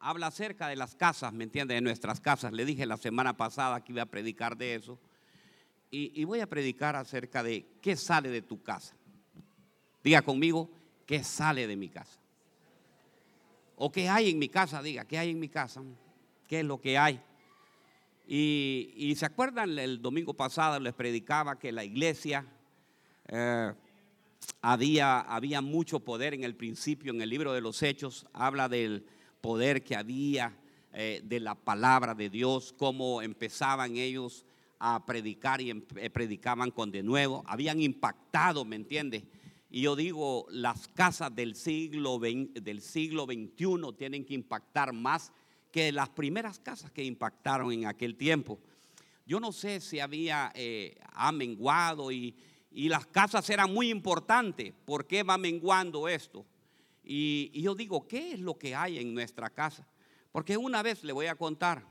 habla acerca de las casas, ¿me entiende? De nuestras casas. Le dije la semana pasada que iba a predicar de eso. Y, y voy a predicar acerca de qué sale de tu casa. Diga conmigo, ¿qué sale de mi casa? O qué hay en mi casa, diga, ¿qué hay en mi casa? ¿Qué es lo que hay? Y, se acuerdan, el domingo pasado les predicaba que la iglesia eh, había, había mucho poder en el principio, en el libro de los Hechos, habla del poder que había eh, de la palabra de Dios, cómo empezaban ellos a predicar y em, eh, predicaban con de nuevo, habían impactado, ¿me entiendes? Y yo digo, las casas del siglo, del siglo XXI tienen que impactar más que las primeras casas que impactaron en aquel tiempo. Yo no sé si había eh, amenguado y, las casas eran muy importantes. ¿Por qué va menguando esto? Y, yo digo, ¿qué es lo que hay en nuestra casa? Porque una vez le voy a contar,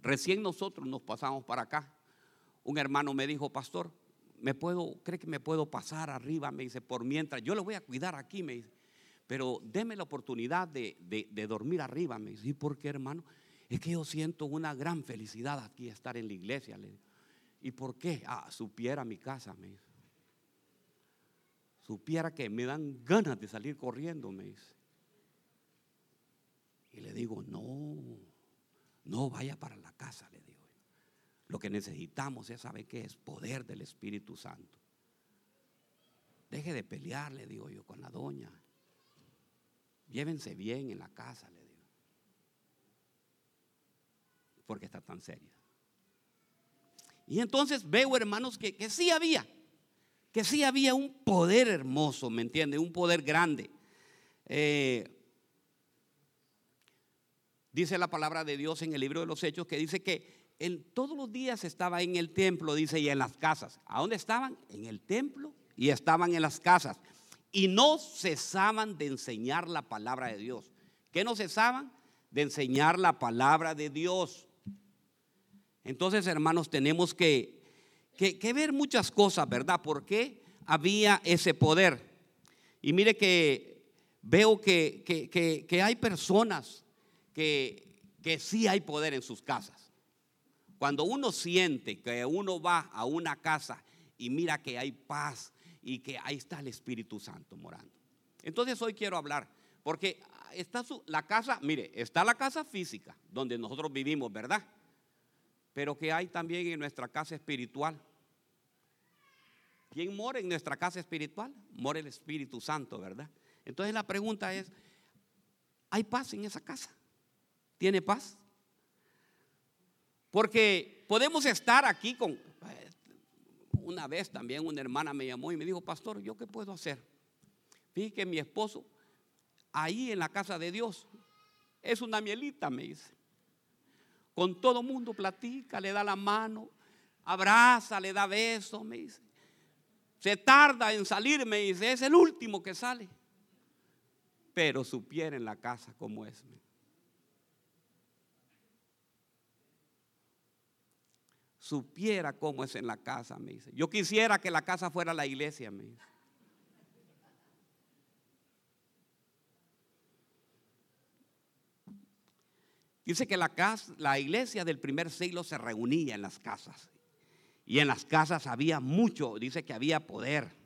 recién nosotros nos pasamos para acá. Un hermano me dijo, pastor, me puedo, cree que me puedo pasar arriba, me dice, por mientras, yo lo voy a cuidar aquí, me dice, pero deme la oportunidad de, dormir arriba, me dice, ¿y por qué, hermano? Es que yo siento una gran felicidad aquí estar en la iglesia, le ¿y por qué? Ah, supiera mi casa, me dice. Supiera que me dan ganas de salir corriendo, me dice. Y le digo, no, no vaya para la casa, le digo. Lo que necesitamos es saber qué es poder del Espíritu Santo. Deje de pelear, le digo yo, con la doña. Llévense bien en la casa, le digo. Porque está tan seria. Y entonces veo, hermanos, que, que sí había, que sí había un poder hermoso, ¿me entiende? Un poder grande. Eh, dice la palabra de Dios en el libro de los Hechos que dice que en, todos los días estaba en el templo, dice, y en las casas. ¿A dónde estaban? En el templo y estaban en las casas. Y no cesaban de enseñar la palabra de Dios. ¿Qué no cesaban? De enseñar la palabra de Dios. Entonces, hermanos, tenemos que, que, ver muchas cosas, ¿verdad? ¿Por qué había ese poder? Y mire que veo que, que hay personas que, que sí hay poder en sus casas. Cuando uno siente que uno va a una casa y mira que hay paz y que ahí está el Espíritu Santo morando. Entonces hoy quiero hablar, porque está la casa, mire, está la casa física donde nosotros vivimos, ¿verdad? Pero que hay también en nuestra casa espiritual. ¿Quién mora en nuestra casa espiritual? Mora el Espíritu Santo, ¿verdad? Entonces la pregunta es, ¿hay paz en esa casa? ¿Tiene paz? Porque podemos estar aquí con... Una vez también una hermana me llamó y me dijo, pastor, ¿yo qué puedo hacer? Fíjate que mi esposo, ahí en la casa de Dios, es una mielita, me dice. Con todo mundo platica, le da la mano, abraza, le da besos, me dice. Se tarda en salir, me dice, es el último que sale. Pero supiera en la casa como es. supiera cómo es en la casa, me dice. Yo quisiera que la casa fuera la iglesia, me dice. Dice que la, casa, la iglesia del primer siglo se reunía en las casas. Y en las casas había mucho, dice que había poder.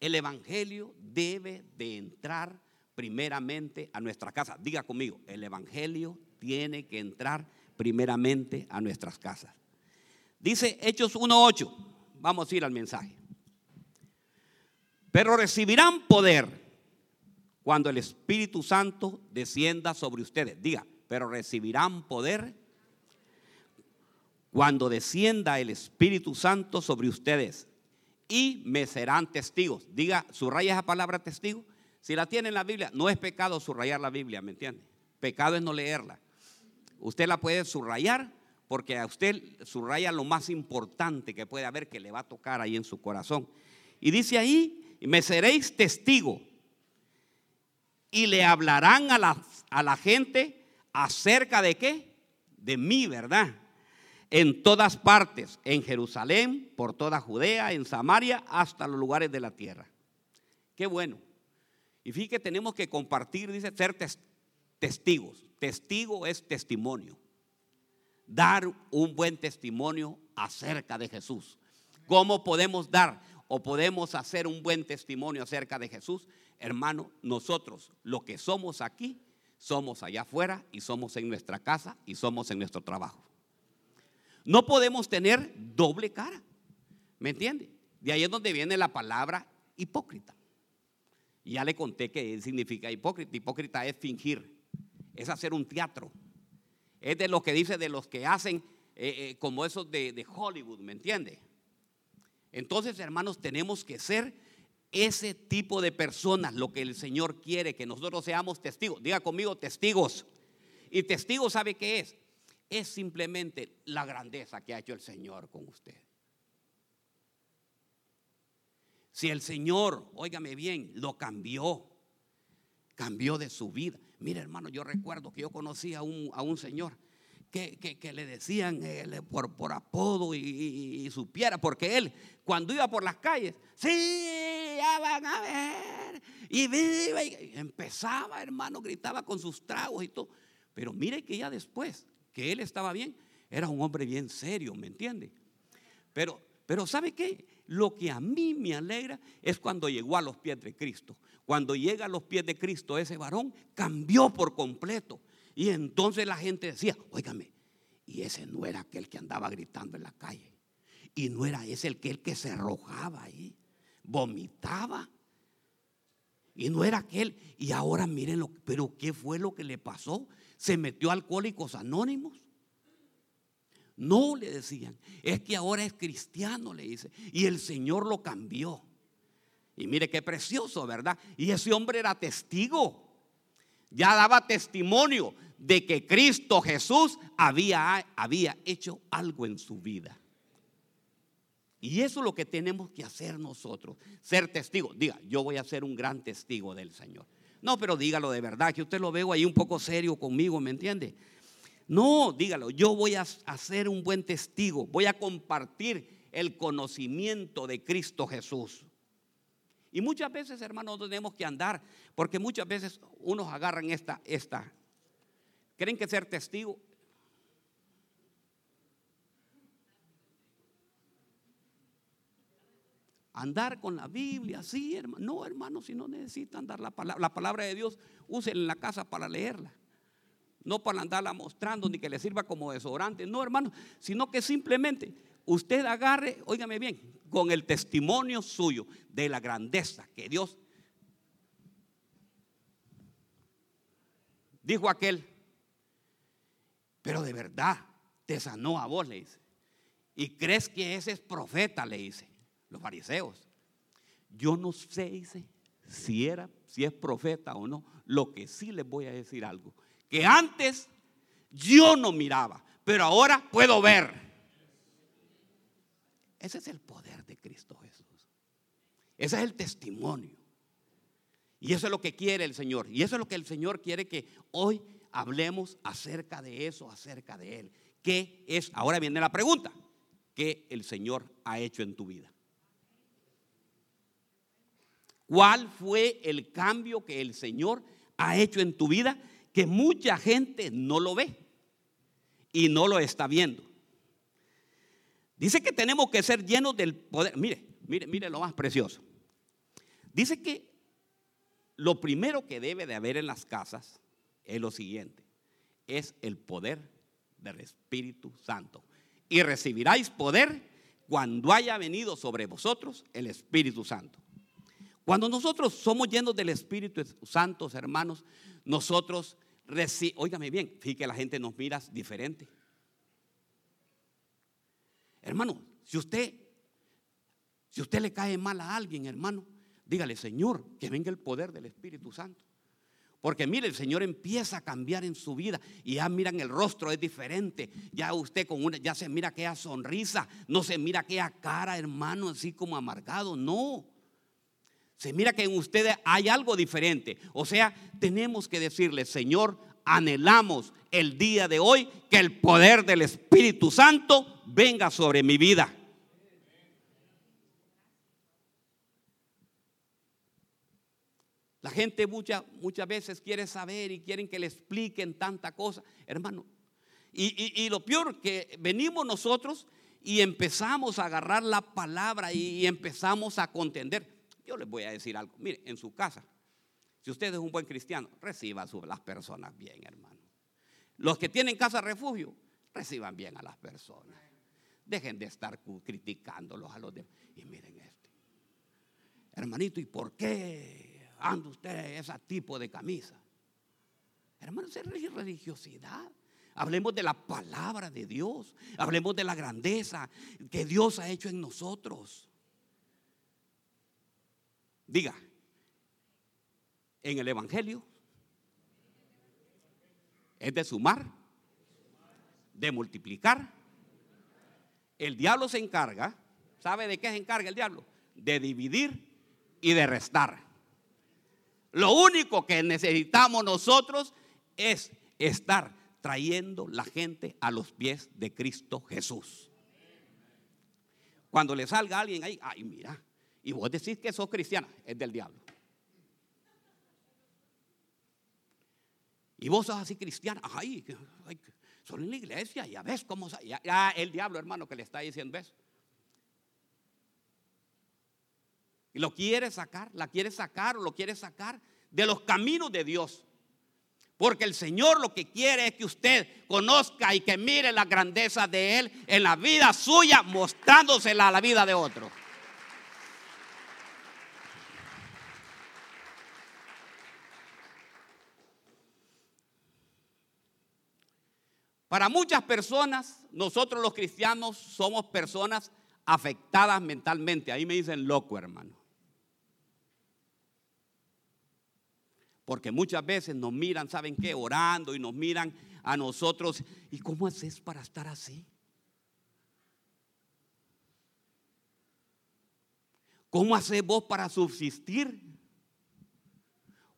El Evangelio debe de entrar primeramente a nuestra casa. Diga conmigo, el Evangelio tiene que entrar primeramente a nuestras casas. Dice Hechos 1.8, vamos a ir al mensaje. Pero recibirán poder cuando el Espíritu Santo descienda sobre ustedes. Diga, pero recibirán poder cuando descienda el Espíritu Santo sobre ustedes y me serán testigos. Diga, subraya esa palabra testigo. Si la tiene en la Biblia, no es pecado subrayar la Biblia, ¿me entiende? Pecado es no leerla. Usted la puede subrayar porque a usted subraya lo más importante que puede haber que le va a tocar ahí en su corazón. Y dice ahí, me seréis testigo y le hablarán a la, a la gente acerca de qué? De mí, ¿verdad? En todas partes, en Jerusalén, por toda Judea, en Samaria, hasta los lugares de la tierra. Qué bueno. Y fíjate, tenemos que compartir, dice, ser testigos. Testigo es testimonio. Dar un buen testimonio acerca de Jesús. ¿Cómo podemos dar o podemos hacer un buen testimonio acerca de Jesús? Hermano, nosotros, lo que somos aquí, somos allá afuera y somos en nuestra casa y somos en nuestro trabajo. No podemos tener doble cara. ¿Me entiende? De ahí es donde viene la palabra hipócrita. Ya le conté qué significa hipócrita. Hipócrita es fingir, es hacer un teatro. Es de lo que dice de los que hacen eh, eh, como esos de, de Hollywood, ¿me entiende? Entonces, hermanos, tenemos que ser ese tipo de personas, lo que el Señor quiere, que nosotros seamos testigos. Diga conmigo, testigos. Y testigos, ¿sabe qué es? Es simplemente la grandeza que ha hecho el Señor con usted. Si el Señor, óigame bien, lo cambió, cambió de su vida. Mire, hermano, yo recuerdo que yo conocí a un, a un señor que, le decían eh, por, por, apodo y, supiera, porque él cuando iba por las calles, sí, van a ver, y viva, y empezaba, hermano, gritaba con sus tragos y todo. Pero mire que ya después que él estaba bien, era un hombre bien serio, ¿me entiende? Pero, pero ¿sabe qué? Lo que a mí me alegra es cuando llegó a los pies de Cristo. Cuando llega a los pies de Cristo, ese varón cambió por completo. Y entonces la gente decía, óigame, y ese no era aquel que andaba gritando en la calle. Y no era ese el que, el que se arrojaba ahí, vomitaba. Y no era aquel. Y ahora miren lo, pero ¿qué fue lo que le pasó? Se metió a Alcohólicos Anónimos. No le decían, es que ahora es cristiano, le dice. Y el Señor lo cambió. Y mire qué precioso, ¿verdad? Y ese hombre era testigo. Ya daba testimonio de que Cristo Jesús había, había hecho algo en su vida. Y eso es lo que tenemos que hacer nosotros, ser testigos. Diga, yo voy a ser un gran testigo del Señor. No, pero dígalo de verdad, que usted lo veo ahí un poco serio conmigo, ¿me entiende? No, dígalo, yo voy a, ser un buen testigo, voy a compartir el conocimiento de Cristo Jesús. Y muchas veces, hermanos, tenemos que andar, porque muchas veces unos agarran esta, esta. ¿Creen que ser testigo? Andar con la Biblia, sí, hermano. No, hermano, si no necesitan dar la palabra, la palabra de Dios, usen en la casa para leerla. No para andarla mostrando ni que le sirva como desodorante. No, hermano, sino que simplemente usted agarre, óigame bien, con el testimonio suyo de la grandeza que Dios dijo aquel, pero de verdad te sanó a vos, le dice. Y crees que ese es profeta, le dice, los fariseos. Yo no sé, si era, si es profeta o no. Lo que sí les voy a decir algo que antes yo no miraba, pero ahora puedo ver. Ese es el poder de Cristo Jesús. Ese es el testimonio. Y eso es lo que quiere el Señor. Y eso es lo que el Señor quiere que hoy hablemos acerca de eso, acerca de Él. ¿Qué es? Ahora viene la pregunta. ¿Qué el Señor ha hecho en tu vida? ¿Cuál fue el cambio que el Señor ha hecho en tu vida que mucha gente no lo ve y no lo está viendo. Dice que tenemos que ser llenos del poder. Mire, mire, mire lo más precioso. Dice que lo primero que debe de haber en las casas es lo siguiente, es el poder del Espíritu Santo. Y recibiráis poder cuando haya venido sobre vosotros el Espíritu Santo. Cuando nosotros somos llenos del Espíritu Santo, hermanos, nosotros recibimos, óigame bien, fíjate que la gente nos mira diferente. Hermano, si usted, si usted le cae mal a alguien, hermano, dígale, Señor, que venga el poder del Espíritu Santo. Porque mire, el Señor empieza a cambiar en su vida y ya miran el rostro es diferente. Ya usted con una, ya se mira aquella sonrisa, no se mira aquella cara, hermano, así como amargado. No, se mira que en ustedes hay algo diferente. O sea, tenemos que decirle, Señor, anhelamos el día de hoy que el poder del Espíritu Santo venga sobre mi vida. La gente muchas muchas veces quiere saber y quieren que le expliquen tanta cosa. Hermano, y, lo peor que venimos nosotros y empezamos a agarrar la palabra y, empezamos a contender. Yo les voy a decir algo. Mire, en su casa, si usted es un buen cristiano, reciba a las personas bien, hermano. Los que tienen casa refugio, reciban bien a las personas. Dejen de estar criticándolos a los demás. Y miren este. Hermanito, ¿y por qué anda usted ese tipo de camisa? Hermano, es religiosidad. Hablemos de la palabra de Dios. Hablemos de la grandeza que Dios ha hecho en nosotros. Diga, en el Evangelio es de sumar, de multiplicar. El diablo se encarga, ¿sabe de qué se encarga el diablo? De dividir y de restar. Lo único que necesitamos nosotros es estar trayendo la gente a los pies de Cristo Jesús. Cuando le salga alguien ahí, ay, mira, y vos decís que sos cristiana, es del diablo. Y vos sos así cristiana, ay, son en la iglesia, ya ves cómo, ya, el diablo hermano que le está diciendo eso. Y lo quiere sacar, la quiere sacar o lo quiere sacar de los caminos de Dios. Porque el Señor lo que quiere es que usted conozca y que mire la grandeza de Él en la vida suya, mostrándosela a la vida de otro. Para muchas personas, nosotros los cristianos somos personas afectadas mentalmente. Ahí me dicen loco, hermano. Porque muchas veces nos miran, ¿saben qué? Orando y nos miran a nosotros. ¿Y cómo haces para estar así? ¿Cómo haces vos para subsistir?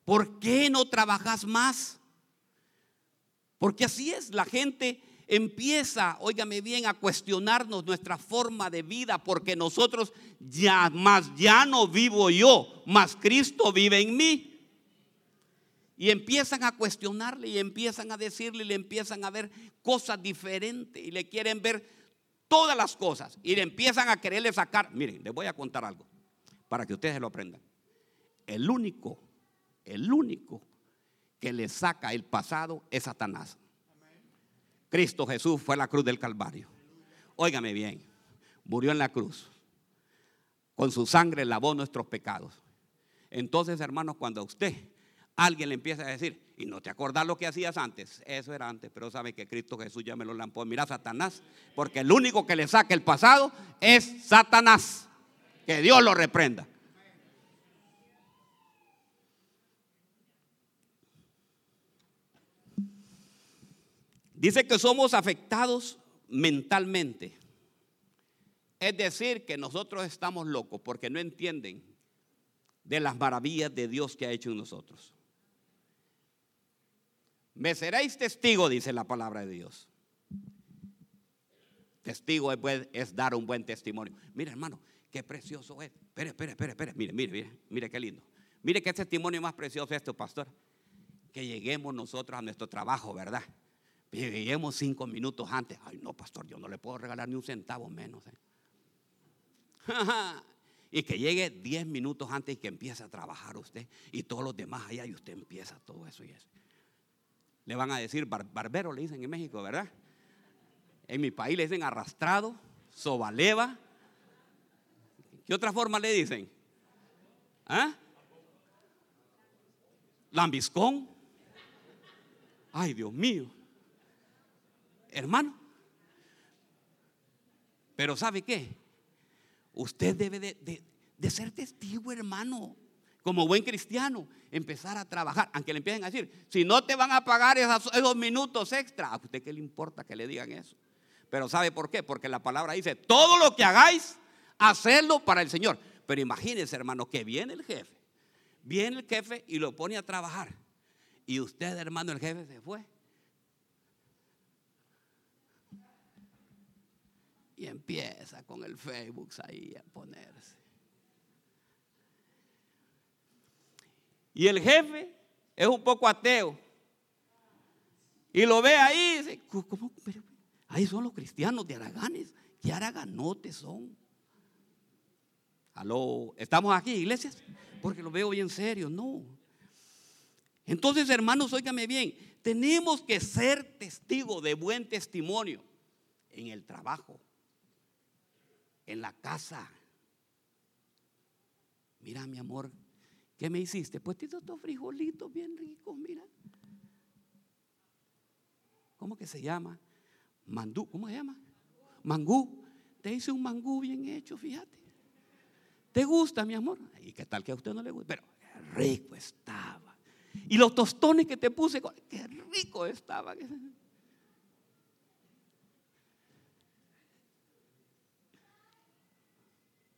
¿Por qué no trabajas más? Porque así es, la gente empieza, óigame bien, a cuestionarnos nuestra forma de vida, porque nosotros ya más ya no vivo yo, más Cristo vive en mí. Y empiezan a cuestionarle y empiezan a decirle y le empiezan a ver cosas diferentes y le quieren ver todas las cosas y le empiezan a quererle sacar. Miren, les voy a contar algo para que ustedes lo aprendan. El único, el único que le saca el pasado es Satanás. Cristo Jesús fue a la cruz del Calvario. Óigame bien, murió en la cruz. Con su sangre lavó nuestros pecados. Entonces, hermanos, cuando usted alguien le empieza a decir, y no te acordás lo que hacías antes, eso era antes, pero sabe que Cristo Jesús ya me lo lampó. Mira, Satanás, porque el único que le saca el pasado es Satanás. Que Dios lo reprenda. Dice que somos afectados mentalmente. Es decir, que nosotros estamos locos porque no entienden de las maravillas de Dios que ha hecho en nosotros. Me seréis testigo, dice la palabra de Dios. Testigo es, dar un buen testimonio. Mira, hermano, qué precioso es. Espere, espere, espere, espere. Mire, mire, mire, mire qué lindo. Mire qué testimonio más precioso es esto, pastor. Que lleguemos nosotros a nuestro trabajo, ¿verdad? Lleguemos cinco minutos antes. Ay, no, pastor, yo no le puedo regalar ni un centavo menos. ¿eh? y que llegue diez minutos antes y que empiece a trabajar usted y todos los demás allá y usted empieza todo eso y eso. Le van a decir barbero, le dicen en México, ¿verdad? En mi país le dicen arrastrado, sobaleva. ¿Qué otra forma le dicen? ¿Ah? Lambiscón. Ay, Dios mío. Hermano. Pero ¿sabe qué? Usted debe de, de ser testigo, hermano como buen cristiano, empezar a trabajar, aunque le empiecen a decir, si no te van a pagar esos, minutos extra, ¿a usted qué le importa que le digan eso? Pero ¿sabe por qué? Porque la palabra dice, todo lo que hagáis, hacerlo para el Señor. Pero imagínense, hermano, que viene el jefe, viene el jefe y lo pone a trabajar. Y usted, hermano, el jefe se fue. Empieza con el Facebook ahí a ponerse. Y el jefe es un poco ateo. Y lo ve ahí dice, ¿cómo? ahí son los cristianos de Araganes. ¿Qué araganotes son? Aló, ¿estamos aquí, iglesias? Porque lo veo bien serio, no. Entonces, hermanos, óigame bien, tenemos que ser testigos de buen testimonio en el trabajo, en la casa. Mira, mi amor, ¿qué me hiciste? Pues te estos frijolitos bien ricos, mira. ¿Cómo que se llama? Mandú, ¿cómo se llama? Mangú. Te hice un mangú bien hecho, fíjate. ¿Te gusta, mi amor? ¿Y qué tal que a usted no le gusta? Pero rico estaba. Y los tostones que te puse, qué rico estaba.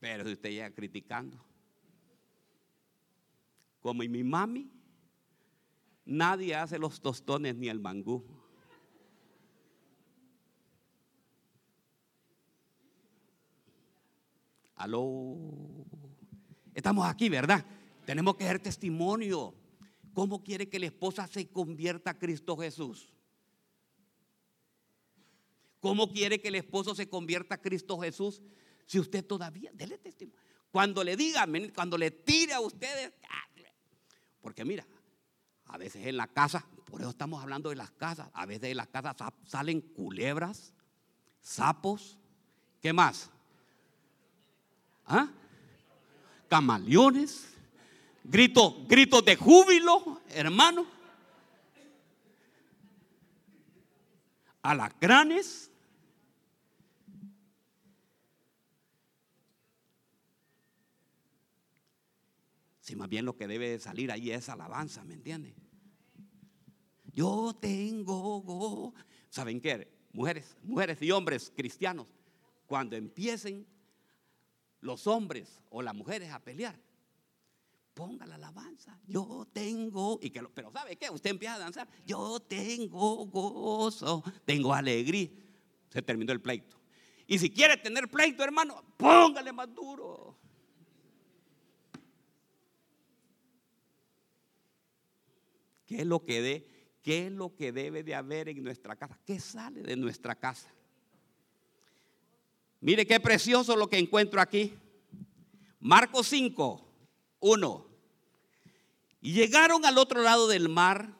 Pero si usted llega criticando, como mi mami, nadie hace los tostones ni el mangú. Aló. Estamos aquí, ¿verdad? Tenemos que dar testimonio. ¿Cómo quiere que la esposa se convierta a Cristo Jesús? ¿Cómo quiere que el esposo se convierta a Cristo Jesús si usted todavía, dele testimonio? Cuando le diga, cuando le tire a ustedes, porque mira, a veces en la casa, por eso estamos hablando de las casas, a veces en las casas salen culebras, sapos, ¿qué más? ¿Ah? Camaleones, gritos, gritos de júbilo, hermano. Alacranes. Si más bien lo que debe de salir ahí es alabanza, ¿me entiende? Yo tengo, ¿saben qué? Mujeres, mujeres y hombres cristianos, cuando empiecen los hombres o las mujeres a pelear, ponga la alabanza. Yo tengo, y que pero ¿sabe qué? Usted empieza a danzar. Yo tengo gozo, tengo alegría. Se terminó el pleito. Y si quiere tener pleito, hermano, póngale más duro. ¿Qué es lo que de, qué es lo que debe de haber en nuestra casa? ¿Qué sale de nuestra casa? Mire qué precioso lo que encuentro aquí. Marcos 5, 1. Y llegaron al otro lado del mar,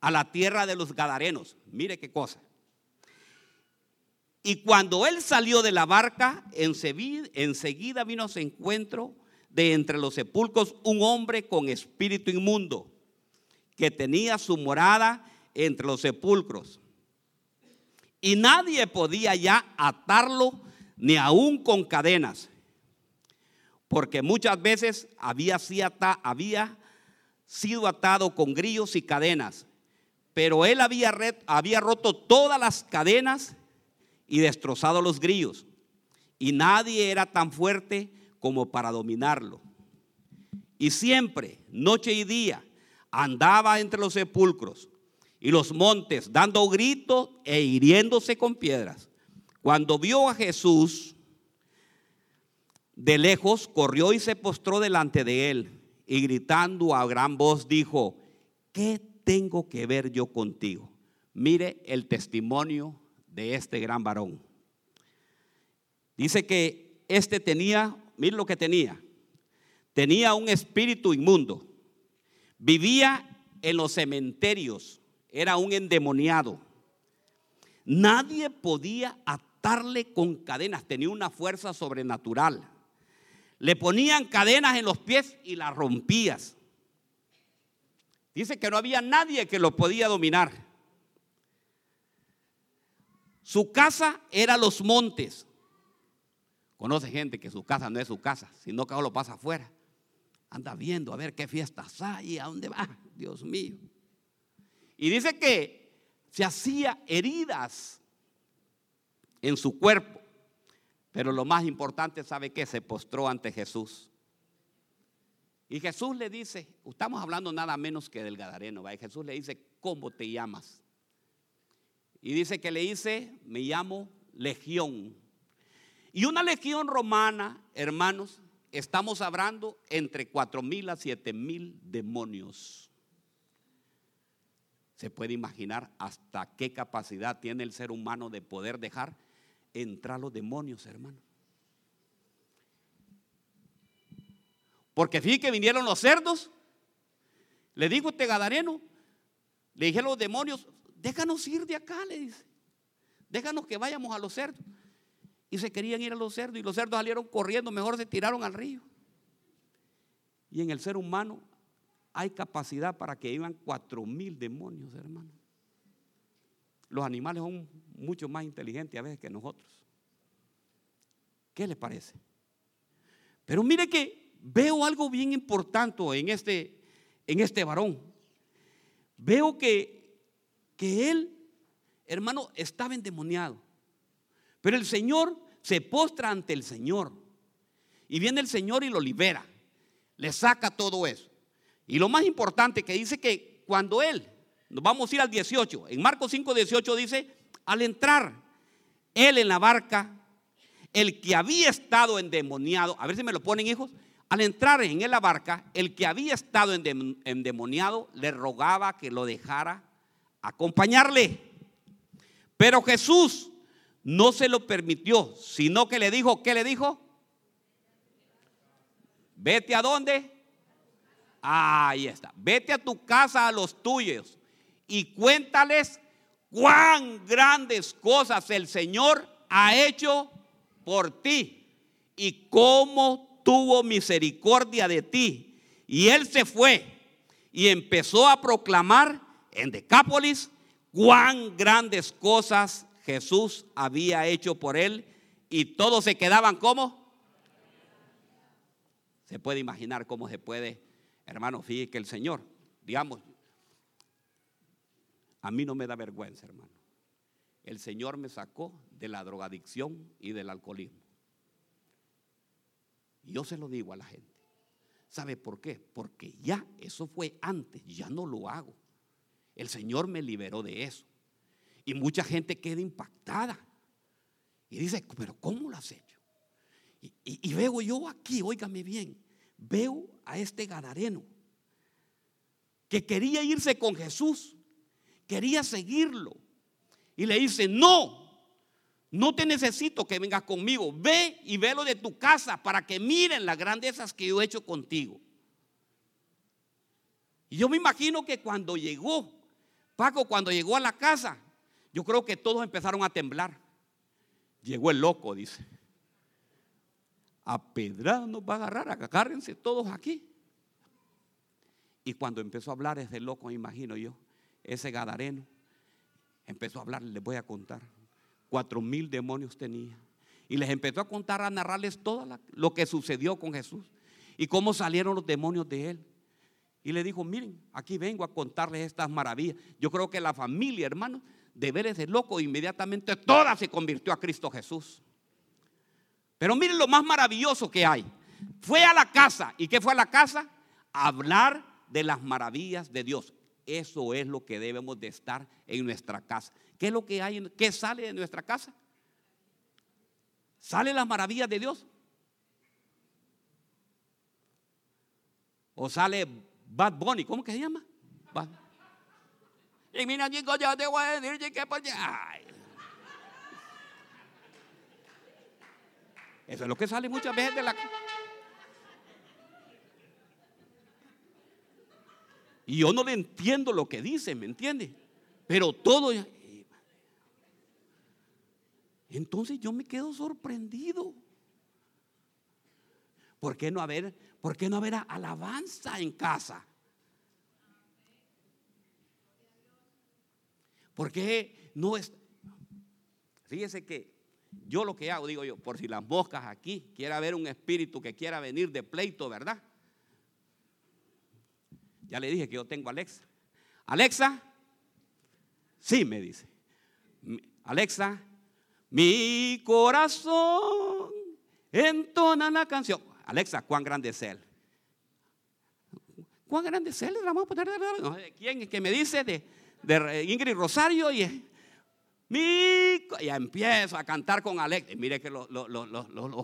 a la tierra de los Gadarenos. Mire qué cosa. Y cuando él salió de la barca, enseguida vino a su encuentro de entre los sepulcros un hombre con espíritu inmundo que tenía su morada entre los sepulcros. Y nadie podía ya atarlo ni aún con cadenas, porque muchas veces había, había sido atado con grillos y cadenas, pero él había, había roto todas las cadenas y destrozado los grillos, y nadie era tan fuerte como para dominarlo. Y siempre, noche y día, andaba entre los sepulcros y los montes, dando gritos e hiriéndose con piedras. Cuando vio a Jesús de lejos, corrió y se postró delante de él y gritando a gran voz dijo, ¿qué tengo que ver yo contigo? Mire el testimonio de este gran varón. Dice que este tenía, mire lo que tenía, tenía un espíritu inmundo Vivía en los cementerios, era un endemoniado. Nadie podía atarle con cadenas, tenía una fuerza sobrenatural. Le ponían cadenas en los pies y las rompías. Dice que no había nadie que lo podía dominar. Su casa era los montes. Conoce gente que su casa no es su casa, sino que lo pasa afuera anda viendo a ver qué fiestas hay, a dónde va, Dios mío. Y dice que se hacía heridas en su cuerpo, pero lo más importante, ¿sabe qué? Se postró ante Jesús. Y Jesús le dice, estamos hablando nada menos que del Gadareno. Y Jesús le dice, ¿cómo te llamas? Y dice que le dice, me llamo Legión. Y una legión romana, hermanos, estamos hablando entre 4 mil a 7 mil demonios. Se puede imaginar hasta qué capacidad tiene el ser humano de poder dejar entrar los demonios, hermano. Porque fíjate que vinieron los cerdos. Le digo este gadareno, le dije a los demonios, déjanos ir de acá, le dice. Déjanos que vayamos a los cerdos. Y se querían ir a los cerdos y los cerdos salieron corriendo, mejor se tiraron al río. Y en el ser humano hay capacidad para que iban cuatro mil demonios, hermano. Los animales son mucho más inteligentes a veces que nosotros. ¿Qué le parece? Pero mire que veo algo bien importante en este, en este varón. Veo que, que él, hermano, estaba endemoniado. Pero el Señor se postra ante el Señor. Y viene el Señor y lo libera. Le saca todo eso. Y lo más importante que dice que cuando él, nos vamos a ir al 18, en Marcos 5, 18 dice, al entrar él en la barca, el que había estado endemoniado, a ver si me lo ponen hijos, al entrar en la barca, el que había estado endemoniado le rogaba que lo dejara acompañarle. Pero Jesús no se lo permitió, sino que le dijo, ¿qué le dijo? Vete a dónde? Ahí está. Vete a tu casa a los tuyos y cuéntales cuán grandes cosas el Señor ha hecho por ti y cómo tuvo misericordia de ti. Y él se fue y empezó a proclamar en Decápolis cuán grandes cosas Jesús había hecho por él y todos se quedaban como. Se puede imaginar cómo se puede Hermano, fíjese que el Señor, digamos, a mí no me da vergüenza, hermano. El Señor me sacó de la drogadicción y del alcoholismo. Yo se lo digo a la gente. ¿Sabe por qué? Porque ya eso fue antes, ya no lo hago. El Señor me liberó de eso. Y mucha gente queda impactada. Y dice, pero ¿cómo lo has hecho? Y, veo yo aquí, óigame bien, veo a este gadareno que quería irse con Jesús, quería seguirlo. Y le dice, no, no te necesito que vengas conmigo, ve y velo de tu casa para que miren las grandezas que yo he hecho contigo. Y yo me imagino que cuando llegó, Paco, cuando llegó a la casa, yo creo que todos empezaron a temblar. Llegó el loco, dice a pedrada nos va a agarrar, agárrense todos aquí. Y cuando empezó a hablar ese loco, imagino yo, ese gadareno, empezó a hablar, les voy a contar, cuatro mil demonios tenía. Y les empezó a contar, a narrarles todo lo que sucedió con Jesús y cómo salieron los demonios de él. Y le dijo, miren, aquí vengo a contarles estas maravillas. Yo creo que la familia, hermano, de ver ese loco, inmediatamente toda se convirtió a Cristo Jesús. Pero miren lo más maravilloso que hay. Fue a la casa. ¿Y qué fue a la casa? hablar de las maravillas de Dios. Eso es lo que debemos de estar en nuestra casa. ¿Qué es lo que hay? ¿Qué sale de nuestra casa? ¿Sale las maravillas de Dios? ¿O sale Bad Bunny? ¿Cómo que se llama? Y mira, chicos, ya te voy a decir que pues Ay. Eso es lo que sale muchas veces de la... Y yo no le entiendo lo que dice, ¿me entiende? Pero todo... Entonces yo me quedo sorprendido. ¿Por qué no haber, por qué no haber alabanza en casa? ¿Por qué no es? Fíjese que yo lo que hago, digo yo, por si las moscas aquí, quiera haber un espíritu que quiera venir de pleito, ¿verdad? Ya le dije que yo tengo a Alexa. Alexa, sí, me dice. Alexa, mi corazón entona la canción. Alexa, ¿cuán grande es él? ¿Cuán grande es él? Poner, ¿Quién que me dice? De, de Ingrid Rosario y Y empiezo a cantar con Alex. mire que los,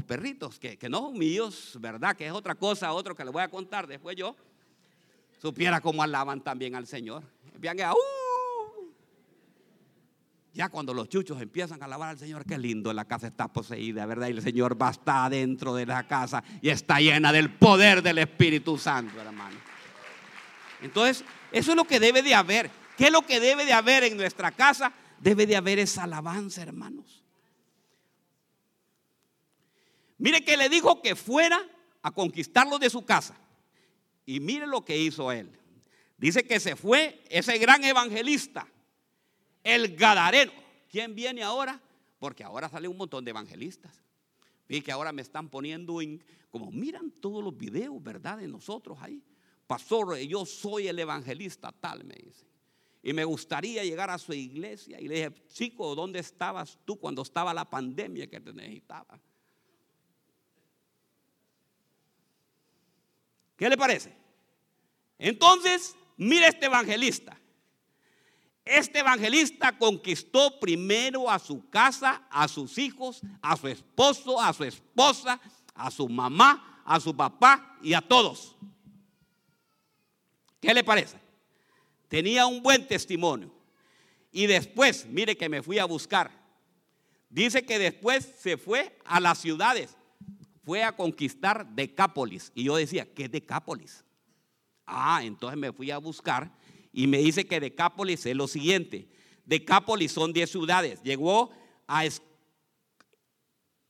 perritos, que, que, no son míos, ¿verdad? Que es otra cosa, otro que le voy a contar después yo. Supiera cómo alaban también al Señor. ¡uh! Ya cuando los chuchos empiezan a alabar al Señor, qué lindo, la casa está poseída, ¿verdad? Y el Señor va a estar dentro de la casa y está llena del poder del Espíritu Santo, hermano. Entonces, eso es lo que debe de haber. ¿Qué es lo que debe de haber en nuestra casa? Debe de haber esa alabanza, hermanos. Mire que le dijo que fuera a conquistarlo de su casa. Y mire lo que hizo él. Dice que se fue ese gran evangelista, el Gadareno. ¿Quién viene ahora? Porque ahora sale un montón de evangelistas. Y que ahora me están poniendo en, como miran todos los videos, ¿verdad? De nosotros ahí. Pastor, yo soy el evangelista tal, me dice. Y me gustaría llegar a su iglesia. Y le dije, chico, ¿dónde estabas tú cuando estaba la pandemia que te necesitaba? ¿Qué le parece? Entonces, mire este evangelista. Este evangelista conquistó primero a su casa, a sus hijos, a su esposo, a su esposa, a su mamá, a su papá y a todos. ¿Qué le parece? Tenía un buen testimonio. Y después, mire que me fui a buscar. Dice que después se fue a las ciudades. Fue a conquistar Decápolis. Y yo decía, ¿qué es Decápolis? Ah, entonces me fui a buscar y me dice que Decápolis es lo siguiente. Decápolis son 10 ciudades. Llegó a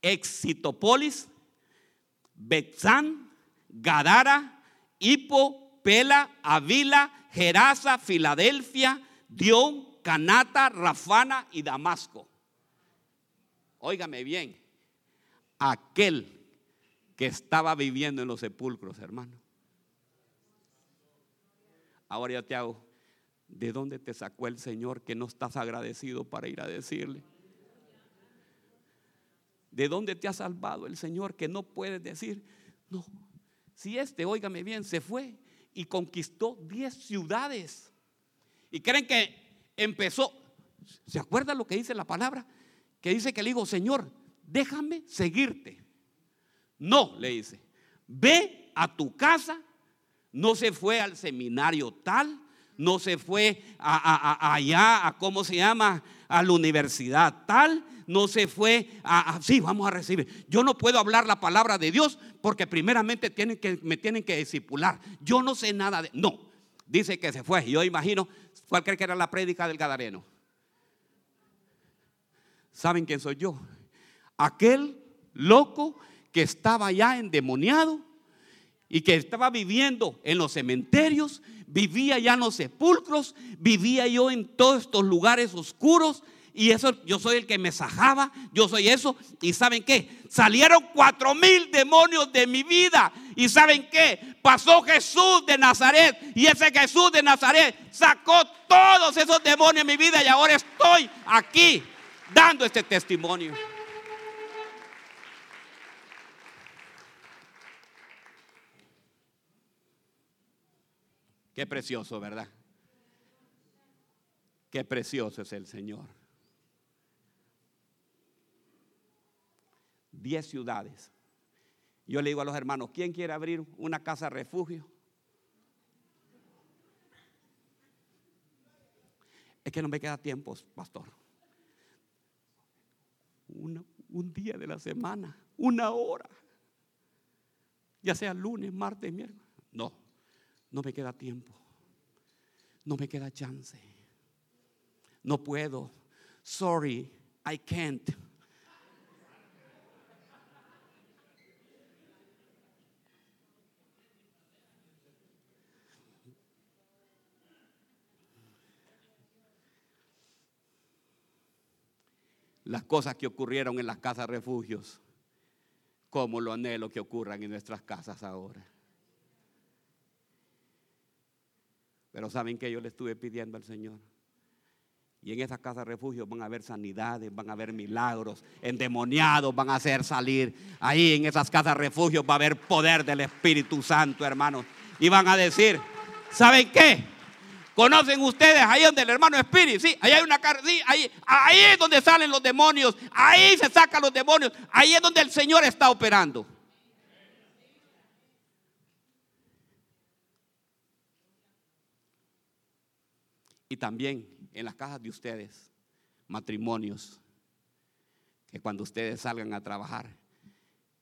Exitopolis, Betzán, Gadara, Hipo, Pela, Avila, Gerasa, Filadelfia, Dion, Canata, Rafana y Damasco. Óigame bien, aquel que estaba viviendo en los sepulcros, hermano. Ahora yo te hago, ¿de dónde te sacó el Señor que no estás agradecido para ir a decirle? ¿De dónde te ha salvado el Señor que no puedes decir? No, si este, óigame bien, se fue y conquistó 10 ciudades. Y creen que empezó, ¿se acuerdan lo que dice la palabra? Que dice que le digo, Señor, déjame seguirte. No, le dice, ve a tu casa, no se fue al seminario tal, no se fue allá a, ¿cómo se llama? A la universidad tal, no se fue a, sí, vamos a recibir. Yo no puedo hablar la palabra de Dios porque primeramente tienen que, me tienen que discipular. Yo no sé nada de, no, dice que se fue. Yo imagino, ¿cuál cree que era la prédica del Gadareno? ¿Saben quién soy yo? Aquel loco que estaba ya endemoniado y que estaba viviendo en los cementerios, vivía ya en los sepulcros, vivía yo en todos estos lugares oscuros. Y eso, yo soy el que me sajaba, yo soy eso. Y saben qué? Salieron cuatro mil demonios de mi vida. Y saben qué? Pasó Jesús de Nazaret. Y ese Jesús de Nazaret sacó todos esos demonios de mi vida. Y ahora estoy aquí dando este testimonio. Qué precioso, ¿verdad? Qué precioso es el Señor. Diez ciudades. Yo le digo a los hermanos, ¿quién quiere abrir una casa refugio? Es que no me queda tiempo, pastor. un día de la semana, una hora. Ya sea lunes, martes, miércoles. No, no me queda tiempo. No me queda chance. No puedo. Sorry, I can't. Las cosas que ocurrieron en las casas refugios, como lo anhelo que ocurran en nuestras casas ahora. Pero ¿saben que yo le estuve pidiendo al Señor? Y en esas casas refugio van a haber sanidades, van a haber milagros, endemoniados van a hacer salir. Ahí en esas casas refugio va a haber poder del Espíritu Santo, hermanos. Y van a decir, ¿saben qué? ¿Conocen ustedes ahí donde el hermano Spirit? Sí, ahí hay una carne, sí, ahí, ahí es donde salen los demonios, ahí se sacan los demonios, ahí es donde el Señor está operando. Y también en las casas de ustedes, matrimonios, que cuando ustedes salgan a trabajar,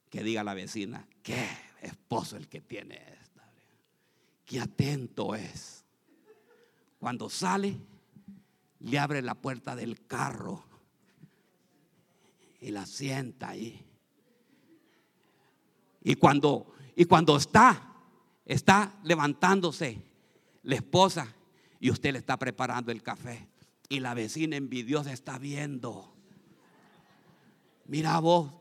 que diga la vecina, qué esposo el que tiene esta, qué atento es. Cuando sale, le abre la puerta del carro y la sienta ahí. Y cuando, y cuando está, está levantándose la esposa y usted le está preparando el café y la vecina envidiosa está viendo. Mira vos,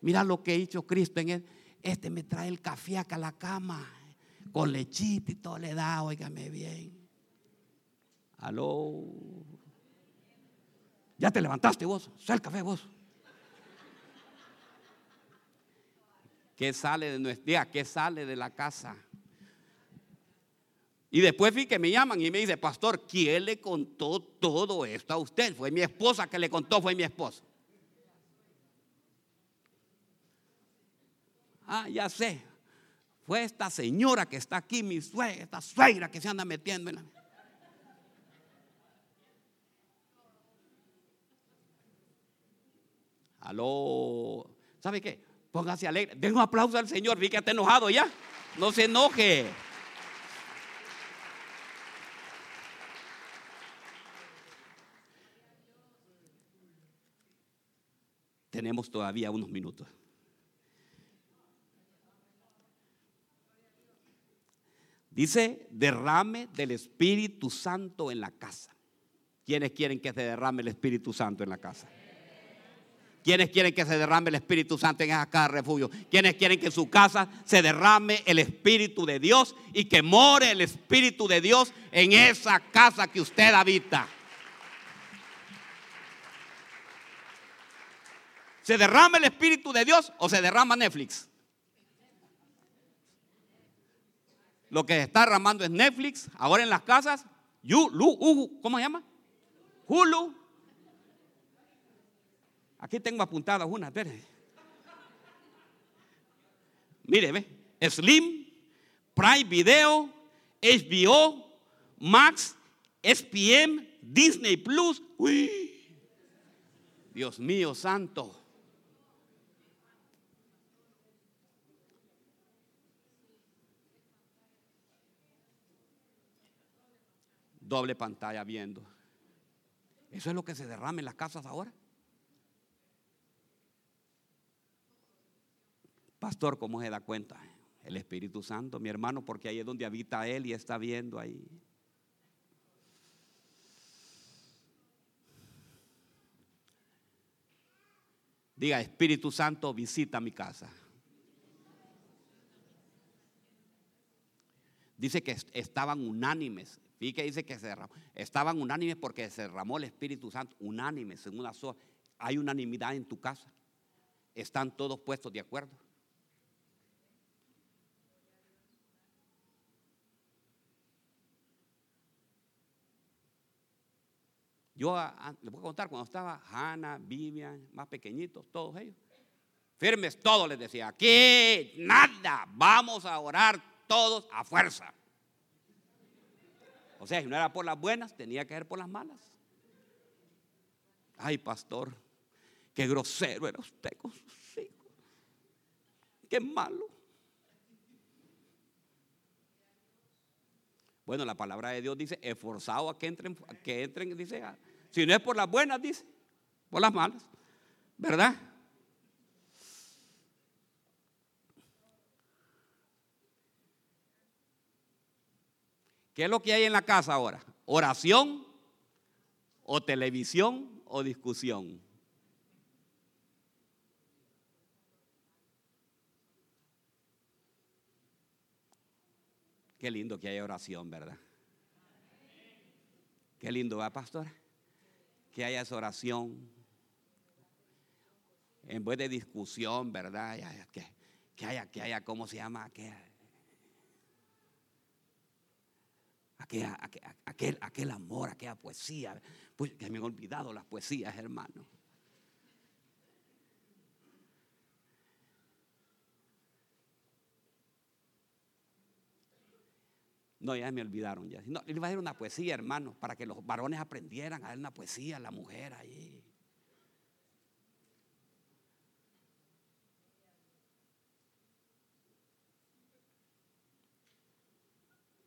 mira lo que hecho Cristo en él. Este me trae el café acá a la cama con lechita y todo le da, óigame bien. Aló. Ya te levantaste vos, sal café vos. ¿Qué sale de nuestra, qué sale de la casa? Y después vi que me llaman y me dice, pastor, ¿quién le contó todo esto a usted? Fue mi esposa que le contó, fue mi esposa. Ah, ya sé. Fue esta señora que está aquí, mi suegra, esta suegra que se anda metiendo en la... Aló. ¿Sabe qué? Póngase alegre. Den un aplauso al Señor. Vi que está enojado ya. No se enoje. Tenemos todavía unos minutos. Dice, derrame del Espíritu Santo en la casa. ¿Quiénes quieren que se derrame el Espíritu Santo en la casa? ¿Quiénes quieren que se derrame el Espíritu Santo en esa casa de refugio? ¿Quiénes quieren que en su casa se derrame el Espíritu de Dios y que more el Espíritu de Dios en esa casa que usted habita? ¿Se derrama el Espíritu de Dios o se derrama Netflix? Lo que está derramando es Netflix, ahora en las casas, Hulu, ¿cómo se llama? Hulu. Aquí tengo apuntadas una, espere. Mire, ve, Slim, Prime Video, HBO, Max, SPM, Disney Plus. Uy, Dios mío santo. Doble pantalla viendo. Eso es lo que se derrama en las casas ahora. Pastor, ¿cómo se da cuenta? El Espíritu Santo, mi hermano, porque ahí es donde habita Él y está viendo ahí. Diga, Espíritu Santo, visita mi casa. Dice que estaban unánimes Fíjate que dice que se. Estaban unánimes porque se derramó el Espíritu Santo, unánimes en una sola. Hay unanimidad en tu casa. Están todos puestos de acuerdo. Yo ah, ah, les voy a contar cuando estaba Hannah, Vivian, más pequeñitos, todos ellos. Firmes todos les decía, aquí nada, vamos a orar todos a fuerza. O sea, si no era por las buenas, tenía que ser por las malas. Ay, pastor, qué grosero era usted con sus hijos. Qué malo. Bueno, la palabra de Dios dice, esforzado a que entren, que entren, dice, si no es por las buenas, dice, por las malas. ¿Verdad? ¿Qué es lo que hay en la casa ahora? ¿Oración o televisión o discusión? Qué lindo que haya oración, ¿verdad? Qué lindo, ¿va, pastor? Que haya esa oración. En vez de discusión, ¿verdad? Que, que haya, que haya, ¿cómo se llama? Que aquel, aquel, amor, aquella poesía. Pues que me han olvidado las poesías, hermano. No, ya me olvidaron ya. No, iba a decir una poesía, hermano, para que los varones aprendieran a ver una poesía, la mujer ahí.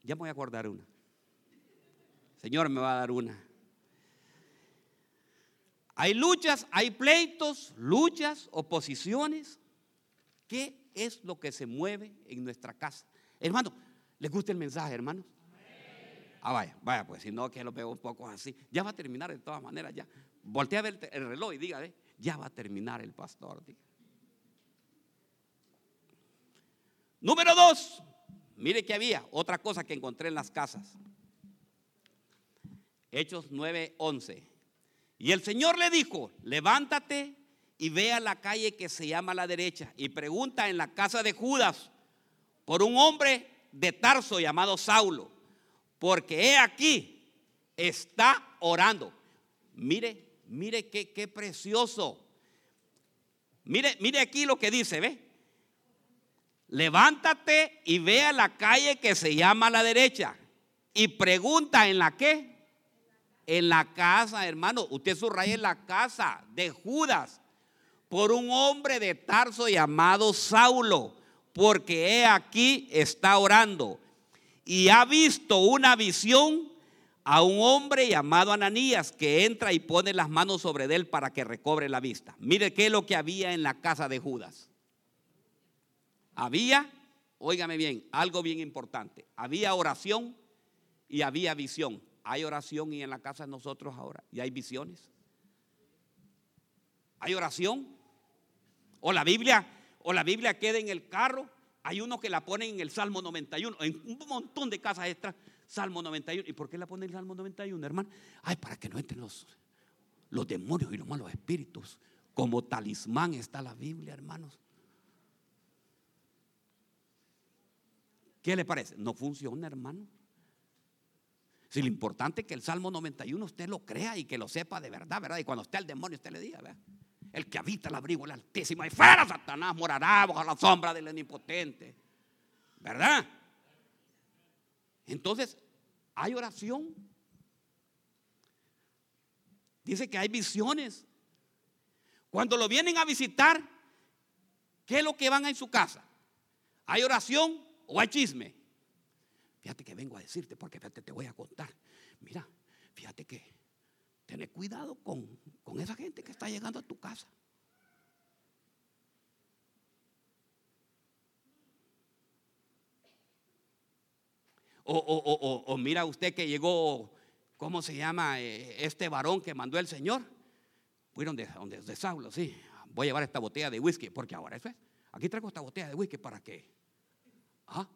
Ya me voy a acordar una. Señor me va a dar una. Hay luchas, hay pleitos, luchas, oposiciones. ¿Qué es lo que se mueve en nuestra casa? Hermano, ¿les gusta el mensaje, hermanos? Ah, vaya, vaya, pues si no, que lo veo un poco así. Ya va a terminar de todas maneras, ya. Voltea a ver el reloj y diga, ya va a terminar el pastor. Número dos, mire que había otra cosa que encontré en las casas. Hechos 9:11. Y el Señor le dijo, levántate y ve a la calle que se llama la derecha y pregunta en la casa de Judas por un hombre de Tarso llamado Saulo, porque he aquí, está orando. Mire, mire qué, qué precioso. Mire, mire aquí lo que dice, ¿ve? Levántate y ve a la calle que se llama la derecha y pregunta en la que en la casa, hermano, usted subraya en la casa de Judas por un hombre de Tarso llamado Saulo, porque he aquí está orando y ha visto una visión a un hombre llamado Ananías que entra y pone las manos sobre él para que recobre la vista. Mire qué es lo que había en la casa de Judas. Había, óigame bien, algo bien importante. Había oración y había visión. Hay oración y en la casa de nosotros ahora. Y hay visiones. Hay oración. O la Biblia, o la Biblia queda en el carro. Hay uno que la pone en el Salmo 91. En un montón de casas extras. Salmo 91. ¿Y por qué la pone en el Salmo 91, hermano? Ay, para que no entren los, los demonios y los malos espíritus. Como talismán está la Biblia, hermanos. ¿Qué le parece? No funciona, hermano. Si lo importante es que el Salmo 91 usted lo crea y que lo sepa de verdad, ¿verdad? Y cuando esté el demonio, usted le diga, ¿verdad? El que habita el abrigo del Altísimo y fuera Satanás morará bajo la sombra del Omnipotente. ¿Verdad? Entonces, hay oración. Dice que hay visiones. Cuando lo vienen a visitar, ¿qué es lo que van en su casa? ¿Hay oración o hay chisme? Fíjate que vengo a decirte, porque fíjate, te voy a contar. Mira, fíjate que ten cuidado con, esa gente que está llegando a tu casa. O, mira usted que llegó, ¿cómo se llama eh, este varón que mandó el Señor? Fueron de, donde, de Saulo, sí. Voy a llevar esta botella de whisky, porque ahora eso es. Aquí traigo esta botella de whisky para que. ¿Ah?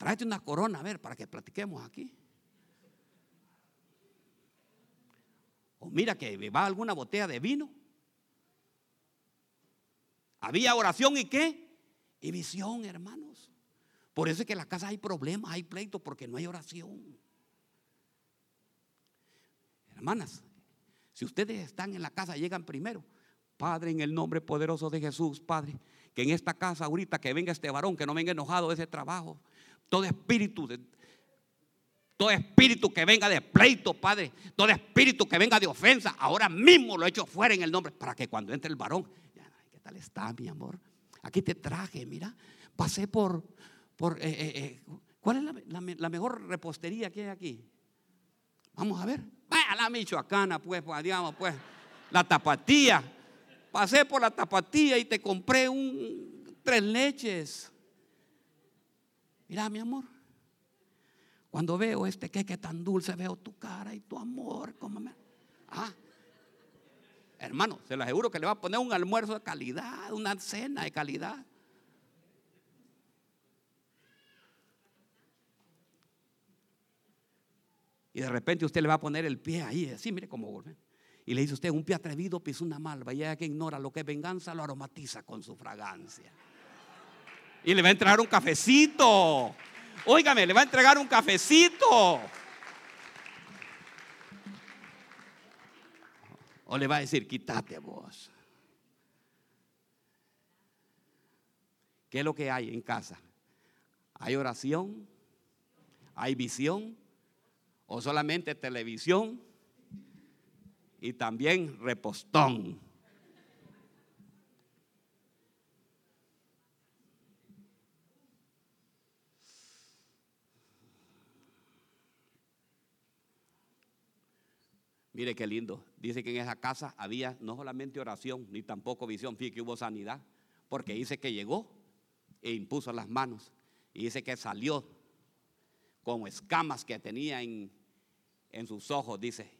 Tráete una corona, a ver, para que platiquemos aquí. O mira que va alguna botella de vino. Había oración y qué? Y visión, hermanos. Por eso es que en la casa hay problemas, hay pleitos, porque no hay oración. Hermanas, si ustedes están en la casa, llegan primero. Padre, en el nombre poderoso de Jesús, Padre, que en esta casa ahorita que venga este varón, que no venga enojado de ese trabajo, todo espíritu, todo espíritu que venga de pleito, Padre, todo espíritu que venga de ofensa, ahora mismo lo he hecho fuera en el nombre, para que cuando entre el varón, ¿qué tal está, mi amor? Aquí te traje, mira, pasé por, por eh, eh, eh, ¿cuál es la, mejor repostería que hay aquí? Vamos a ver. a la michoacana, pues, pues, digamos, pues, la tapatía. Pasé por la tapatía y te compré un tres leches. Mira, mi amor, cuando veo este queque tan dulce, veo tu cara y tu amor. Como. Ah, hermano, se lo aseguro que le va a poner un almuerzo de calidad, una cena de calidad. Y de repente usted le va a poner el pie ahí, así, mire cómo vuelve. Y le dice usted, un pie atrevido pisa una malva, y ella que ignora lo que es venganza lo aromatiza con su fragancia. Y le va a entregar un cafecito. Óigame, le va a entregar un cafecito. O le va a decir, quítate vos. ¿Qué es lo que hay en casa? ¿Hay oración? ¿Hay visión? ¿O solamente televisión? Y también repostón. Mire qué lindo. Dice que en esa casa había no solamente oración, ni tampoco visión. Fíjate que hubo sanidad. Porque dice que llegó e impuso las manos. Y dice que salió como escamas que tenía en, en sus ojos, dice.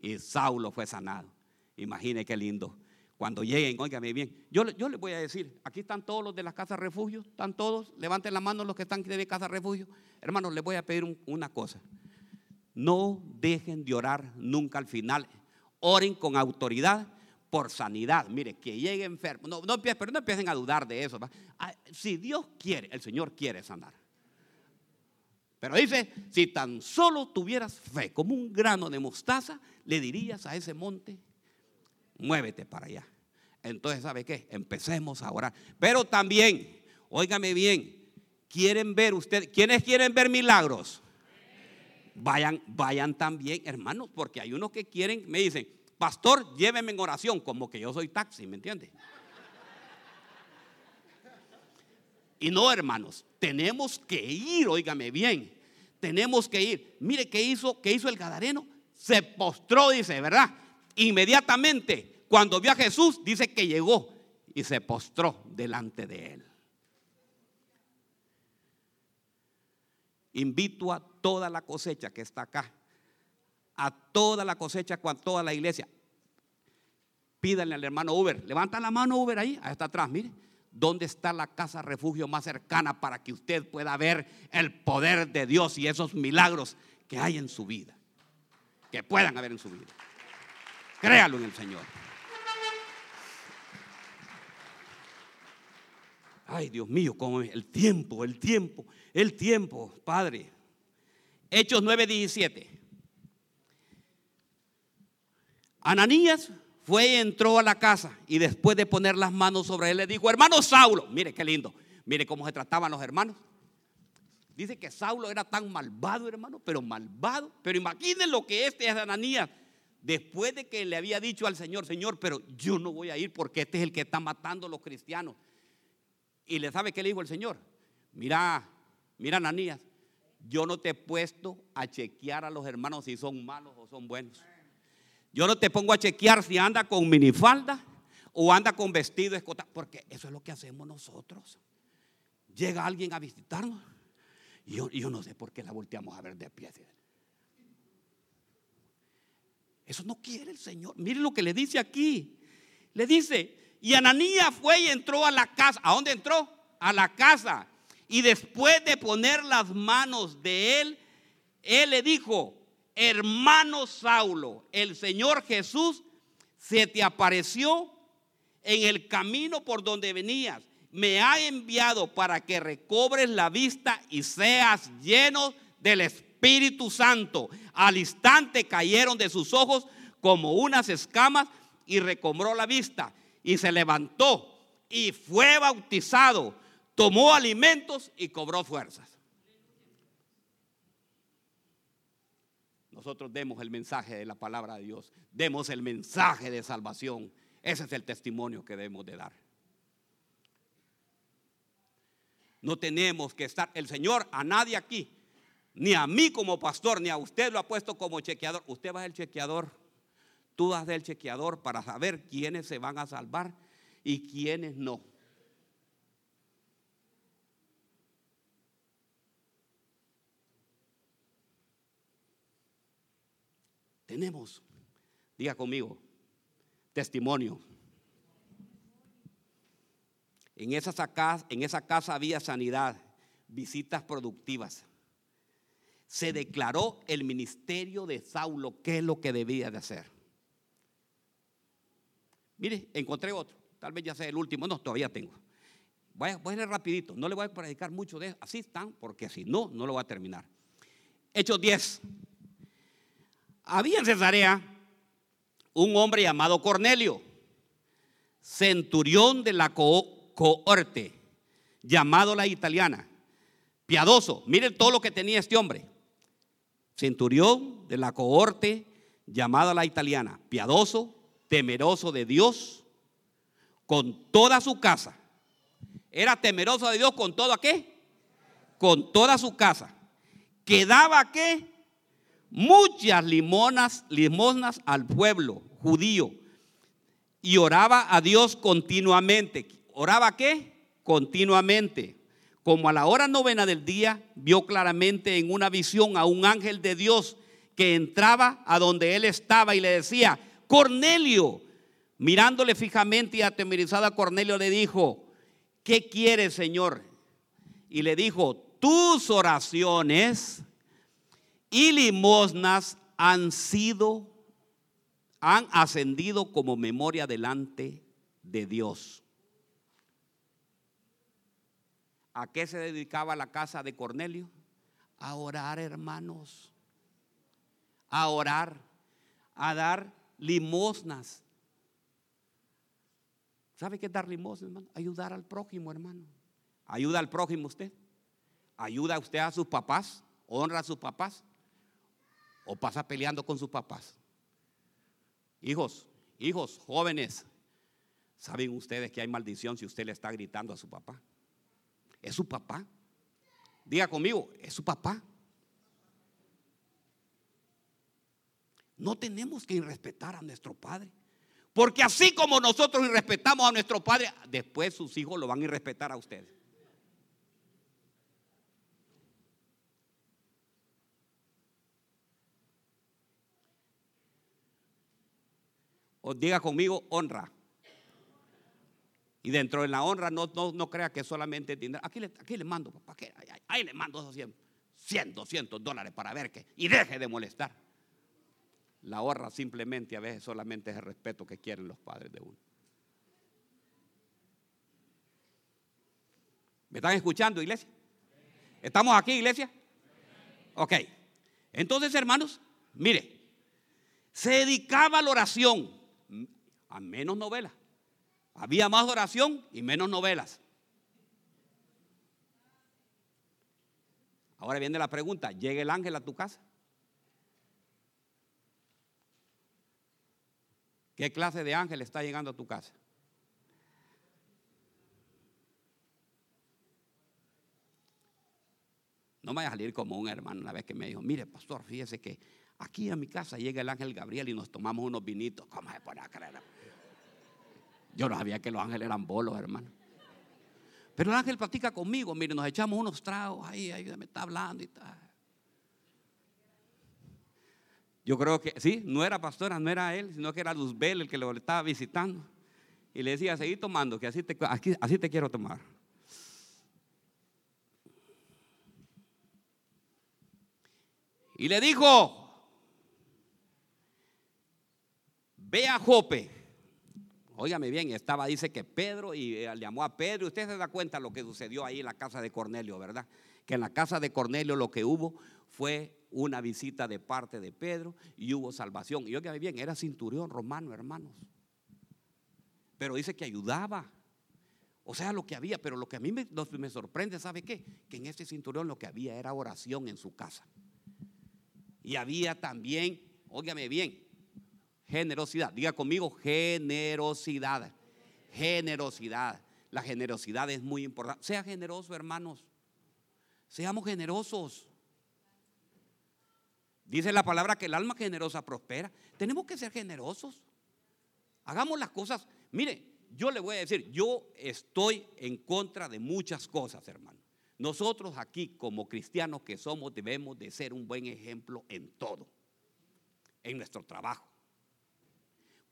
Y Saulo fue sanado. Imagine qué lindo. Cuando lleguen, óigame bien. Yo, yo les voy a decir, aquí están todos los de las casas refugio, están todos, levanten la mano los que están de casa refugio. Hermanos, les voy a pedir una cosa. No dejen de orar nunca al final. Oren con autoridad por sanidad. Mire, que llegue enfermo. No, no, pero no empiecen a dudar de eso. Ah, si Dios quiere, el Señor quiere sanar. Pero dice, si tan solo tuvieras fe como un grano de mostaza, le dirías a ese monte, muévete para allá. Entonces, ¿sabe qué? Empecemos a orar. Pero también, óigame bien, quieren ver ustedes, ¿quiénes quieren ver milagros? Vayan, vayan también, hermanos, porque hay unos que quieren, me dicen, pastor, lléveme en oración, como que yo soy taxi, ¿me entiende? Y no, hermanos, tenemos que ir, óigame bien, tenemos que ir. Mire qué hizo, qué hizo el Gadareno. Se postró, dice, ¿verdad? Inmediatamente, cuando vio a Jesús, dice que llegó y se postró delante de él. Invito a toda la cosecha que está acá a toda la cosecha, con toda la iglesia. Pídanle al hermano Uber. Levanta la mano Uber ahí, ahí está atrás, mire. ¿Dónde está la casa refugio más cercana para que usted pueda ver el poder de Dios y esos milagros que hay en su vida? Que puedan haber en su vida. Créalo en el Señor. Ay, Dios mío, el tiempo, el tiempo, el tiempo, Padre. Hechos 9:17. Ananías fue y entró a la casa y después de poner las manos sobre él le dijo, hermano Saulo, mire qué lindo, mire cómo se trataban los hermanos. Dice que Saulo era tan malvado, hermano, pero malvado. Pero imaginen lo que este es Ananías. Después de que le había dicho al Señor, Señor, pero yo no voy a ir porque este es el que está matando a los cristianos. Y le sabe qué le dijo el Señor. Mira, mira Ananías, yo no te he puesto a chequear a los hermanos si son malos o son buenos. Yo no te pongo a chequear si anda con minifalda o anda con vestido escotado, porque eso es lo que hacemos nosotros. Llega alguien a visitarnos y yo, no sé por qué la volteamos a ver de pie. Eso no quiere el Señor. Miren lo que le dice aquí. Le dice, y Ananías fue y entró a la casa. ¿A dónde entró? A la casa. Y después de poner las manos de él, él le dijo, hermano Saulo, el Señor Jesús se te apareció en el camino por donde venías. Me ha enviado para que recobres la vista y seas lleno del Espíritu Santo. Al instante cayeron de sus ojos como unas escamas y recobró la vista y se levantó y fue bautizado, tomó alimentos y cobró fuerzas. nosotros demos el mensaje de la palabra de Dios, demos el mensaje de salvación. Ese es el testimonio que debemos de dar. No tenemos que estar, el Señor a nadie aquí, ni a mí como pastor, ni a usted lo ha puesto como chequeador. Usted va a ser chequeador, tú vas a ser el chequeador para saber quiénes se van a salvar y quiénes no. Tenemos, diga conmigo, testimonio. En esa, casa, en había sanidad, visitas productivas. Se declaró el ministerio de Saulo, qué es lo que debía de hacer. Mire, encontré otro, tal vez ya sea el último, no, todavía tengo. Voy a, voy a rapidito, no le voy a predicar mucho de eso. Así están, porque si no, no lo voy a terminar. Hechos 10. Había en Cesarea un hombre llamado Cornelio, centurión de la cohorte, llamado la italiana, piadoso. Miren todo lo que tenía este hombre. Centurión de la cohorte, llamada la italiana, piadoso, temeroso de Dios, con toda su casa. Era temeroso de Dios con todo a qué? Con toda su casa. Quedaba qué? Muchas limonas, limosnas al pueblo judío. Y oraba a Dios continuamente. ¿Oraba qué? Continuamente. Como a la hora novena del día, vio claramente en una visión a un ángel de Dios que entraba a donde él estaba y le decía, Cornelio, mirándole fijamente y atemorizada Cornelio le dijo, ¿qué quieres, Señor? Y le dijo, tus oraciones y limosnas han sido, han ascendido como memoria delante de Dios. ¿A qué se dedicaba la casa de Cornelio? A orar, hermanos a orar, a dar limosnas. ¿Sabe qué es dar limosnas, hermano? Ayudar al prójimo, hermano. Ayuda al prójimo usted. Ayuda usted a sus papás, honra a sus papás. O pasa peleando con sus papás. Hijos, hijos, jóvenes, ¿saben ustedes que hay maldición si usted le está gritando a su papá? Es su papá. Diga conmigo, es su papá. No tenemos que irrespetar a nuestro Padre. Porque así como nosotros irrespetamos a nuestro Padre, después sus hijos lo van a irrespetar a ustedes. O diga conmigo honra. Y dentro de la honra no, no, crea que solamente tiene. Aquí le, aquí le mando, papá. Ahí, le mando 100, 100, 200 dólares para ver que. Y deje de molestar. La honra simplemente a veces solamente es el respeto que quieren los padres de uno. ¿Me están escuchando, iglesia? ¿Estamos aquí, iglesia? Ok. Entonces, hermanos, mire, se dedicaba a la oración, a menos novelas. Había más oración y menos novelas. Ahora viene la pregunta, ¿llega el ángel a tu casa? ¿Qué clase de ángel está llegando a tu casa? No vaya a salir como un hermano una vez que me dijo, mire, pastor, fíjese que aquí a mi casa llega el ángel Gabriel y nos tomamos unos vinitos. ¿Cómo se pone a creer? Yo no sabía que los ángeles eran bolos, hermano. Pero el ángel platica conmigo, mire, nos echamos unos tragos ahí, ahí me está hablando y tal. Yo creo que, sí, no era pastora, no era él, sino que era Luzbel el que lo estaba visitando. Y le decía, seguí tomando, que así te, así te quiero tomar. Y le dijo, ve a Jope. Óigame bien, estaba, dice que Pedro, y eh, llamó a Pedro. Usted se da cuenta lo que sucedió ahí en la casa de Cornelio, ¿verdad? Que en la casa de Cornelio lo que hubo fue una visita de parte de Pedro y hubo salvación. Y oiga bien, era cinturión romano, hermanos. Pero dice que ayudaba. O sea, lo que había, pero lo que a mí me, me sorprende, ¿sabe qué? Que en este cinturón lo que había era oración en su casa. Y había también, óigame bien, generosidad. Diga conmigo, generosidad. Generosidad. La generosidad es muy importante. Sea generoso, hermanos. Seamos generosos. Dice la palabra que el alma generosa prospera. Tenemos que ser generosos. Hagamos las cosas. Mire, yo le voy a decir, yo estoy en contra de muchas cosas, hermano. Nosotros aquí como cristianos que somos debemos de ser un buen ejemplo en todo. En nuestro trabajo.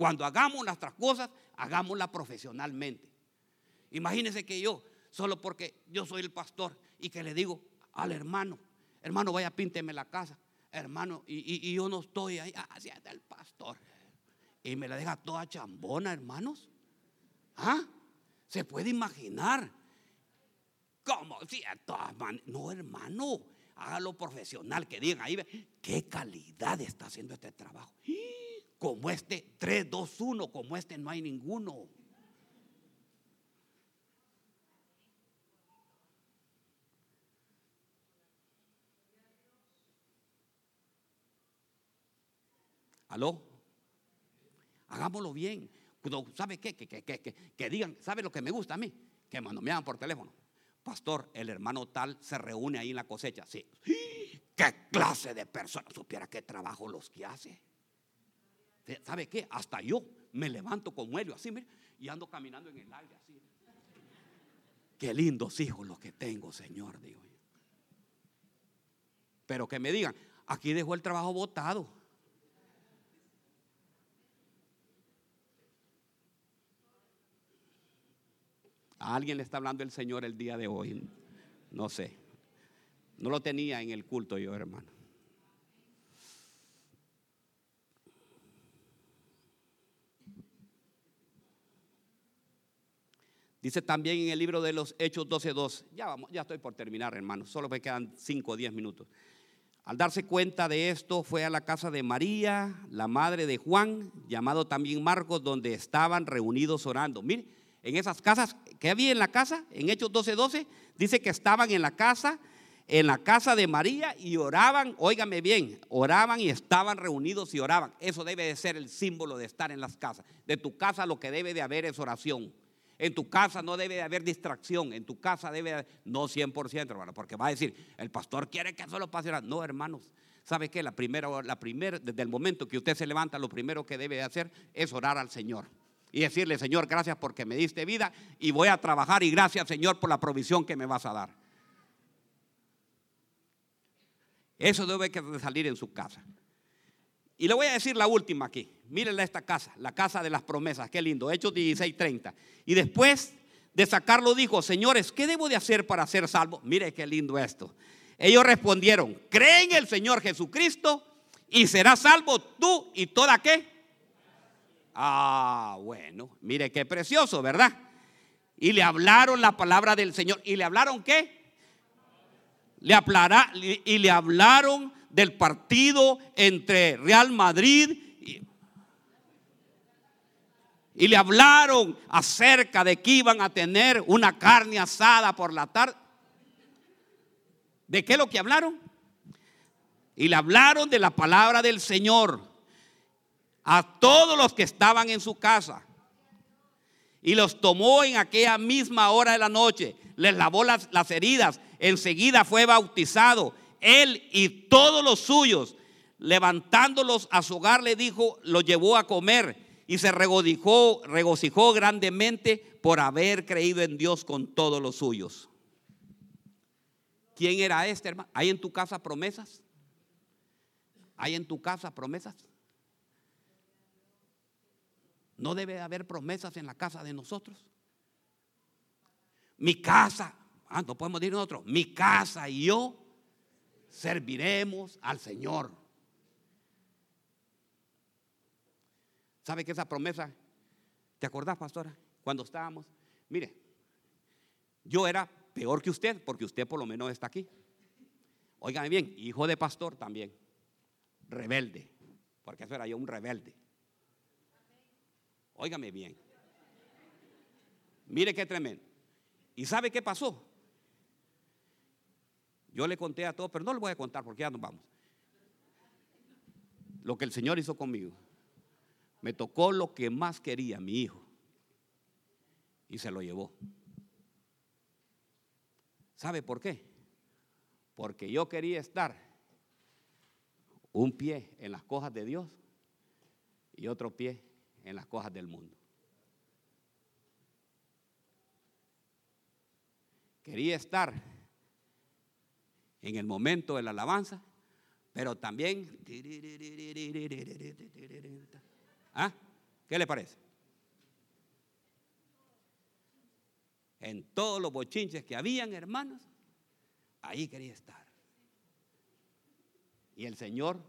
Cuando hagamos nuestras cosas, hagámoslas profesionalmente. Imagínense que yo, solo porque yo soy el pastor y que le digo al hermano, hermano, vaya, pínteme la casa hermano, y, yo no estoy ahí, hacia ah, el pastor. Y me la deja toda chambona, hermanos. ¿Ah? Se puede imaginar ¿Cómo? No, hermano, hágalo profesional, que digan ahí, qué calidad está haciendo este trabajo. Como este 3, 2, 1, como este no hay ninguno. ¿Aló? Hagámoslo bien. ¿Sabe qué? Que, que, que, que, digan, ¿sabe lo que me gusta a mí? Que me llaman por teléfono. Pastor, el hermano tal se reúne ahí en la cosecha. Sí. ¿Qué clase de persona? Supiera qué trabajo los que hace. ¿Sabe qué? Hasta yo me levanto como él, así, mire, y ando caminando en el aire así. Qué lindos hijos los que tengo, Señor, digo. Pero que me digan, aquí dejó el trabajo botado. A alguien le está hablando el Señor el día de hoy. No sé. No lo tenía en el culto yo, hermano. Dice también en el libro de los Hechos 12.2. Ya, vamos, ya estoy por terminar, hermano. Solo me quedan 5 o 10 minutos. Al darse cuenta de esto, fue a la casa de María, la madre de Juan, llamado también Marcos, donde estaban reunidos orando. Mire, en esas casas, ¿qué había en la casa? En Hechos 12:12 12, dice que estaban en la casa, en la casa de María y oraban, óigame bien, oraban y estaban reunidos y oraban. Eso debe de ser el símbolo de estar en las casas. De tu casa lo que debe de haber es oración. En tu casa no debe de haber distracción. En tu casa debe de, no 100%, hermano, porque va a decir, el pastor quiere que solo pase. No, hermanos. ¿Sabe qué? La primera, la primera, desde el momento que usted se levanta, lo primero que debe de hacer es orar al Señor y decirle, Señor, gracias porque me diste vida y voy a trabajar y gracias, Señor, por la provisión que me vas a dar. Eso debe salir en su casa. Y le voy a decir la última aquí. Mírenle esta casa, la casa de las promesas. Qué lindo. Hechos 16:30. Y después de sacarlo dijo, señores, ¿qué debo de hacer para ser salvo? Mire qué lindo esto. Ellos respondieron, cree en el Señor Jesucristo y serás salvo tú y toda qué Ah, bueno, mire qué precioso, ¿verdad? Y le hablaron la palabra del Señor. ¿Y le hablaron qué? Le hablará, y le hablaron del partido entre Real Madrid y, y le hablaron acerca de que iban a tener una carne asada por la tarde. ¿De qué lo que hablaron? Y le hablaron de la palabra del Señor a todos los que estaban en su casa. Y los tomó en aquella misma hora de la noche. Les lavó las, las heridas. Enseguida fue bautizado. Él y todos los suyos. Levantándolos a su hogar, le dijo, lo llevó a comer. Y se regocijó, regocijó grandemente por haber creído en Dios con todos los suyos. ¿Quién era este hermano? ¿Hay en tu casa promesas? ¿Hay en tu casa promesas? ¿No debe haber promesas en la casa de nosotros? Mi casa, ah, no podemos decir nosotros, mi casa y yo serviremos al Señor. ¿Sabe que esa promesa, te acordás, pastora? Cuando estábamos, mire, yo era peor que usted, porque usted por lo menos está aquí. Óigame bien, hijo de pastor también, rebelde, porque eso era yo un rebelde. Óigame bien. Mire qué tremendo. ¿Y sabe qué pasó? Yo le conté a todos, pero no le voy a contar porque ya nos vamos. Lo que el Señor hizo conmigo. Me tocó lo que más quería mi hijo. Y se lo llevó. ¿Sabe por qué? Porque yo quería estar un pie en las cosas de Dios y otro pie en las cosas del mundo. Quería estar en el momento de la alabanza, pero también... ¿Ah? ¿Qué le parece? En todos los bochinches que habían, hermanos, ahí quería estar. Y el Señor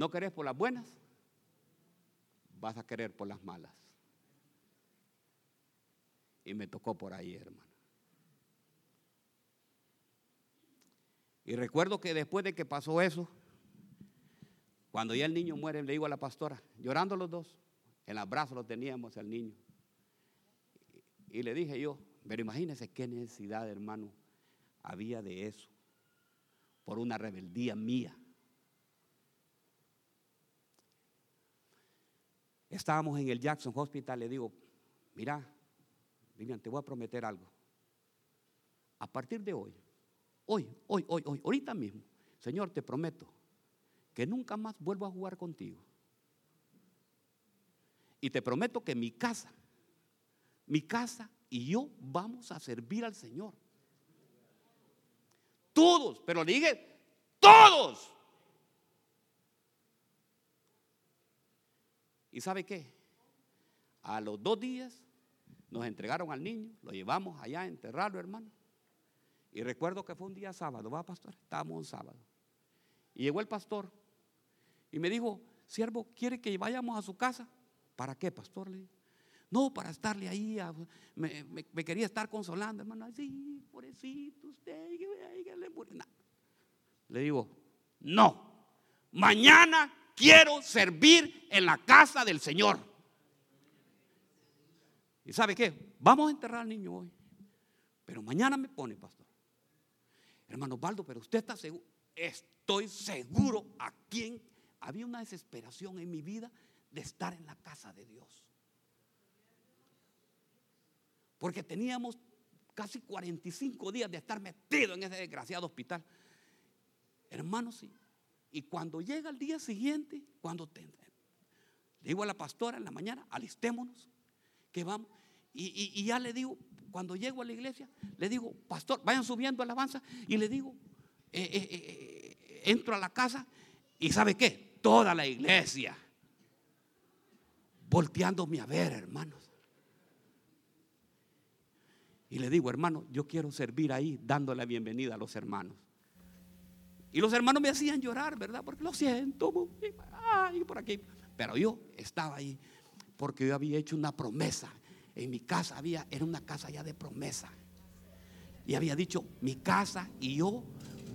¿No querés por las buenas? Vas a querer por las malas. Y me tocó por ahí, hermano. Y recuerdo que después de que pasó eso, cuando ya el niño muere, le digo a la pastora, llorando los dos, en el abrazo lo teníamos al niño. Y le dije yo, pero imagínense qué necesidad, hermano, había de eso, por una rebeldía mía. Estábamos en el Jackson Hospital, le digo, mira, Vivian, te voy a prometer algo. A partir de hoy, hoy, hoy, hoy, hoy, ahorita mismo, Señor, te prometo que nunca más vuelvo a jugar contigo. Y te prometo que mi casa, mi casa y yo vamos a servir al Señor. Todos, pero le todos. ¿Y sabe qué? A los dos días nos entregaron al niño, lo llevamos allá a enterrarlo, hermano. Y recuerdo que fue un día sábado, va pastor, estábamos un sábado. Y llegó el pastor y me dijo, siervo, ¿quiere que vayamos a su casa? ¿Para qué, pastor? Le No, para estarle ahí, me, quería estar consolando, hermano. Así, pobrecito usted. Le digo, no, mañana quiero servir en la casa del Señor. ¿Y sabe qué? Vamos a enterrar al niño hoy. Pero mañana me pone, pastor. Hermano Baldo, pero usted está seguro. Estoy seguro a quién había una desesperación en mi vida de estar en la casa de Dios. Porque teníamos casi 45 días de estar metido en ese desgraciado hospital. Hermanos, sí. Y cuando llega el día siguiente, cuando te, le digo a la pastora en la mañana, alistémonos, que vamos. Y, ya le digo, cuando llego a la iglesia, le digo, pastor, vayan subiendo alabanza. Y le digo, eh, eh, eh, entro a la casa y ¿sabe qué? Toda la iglesia volteándome a ver, hermanos. Y le digo, hermano, yo quiero servir ahí dándole la bienvenida a los hermanos. Y los hermanos me hacían llorar, ¿verdad? Porque lo siento, ay, por aquí. Pero yo estaba ahí porque yo había hecho una promesa. En mi casa había, era una casa ya de promesa. Y había dicho, mi casa y yo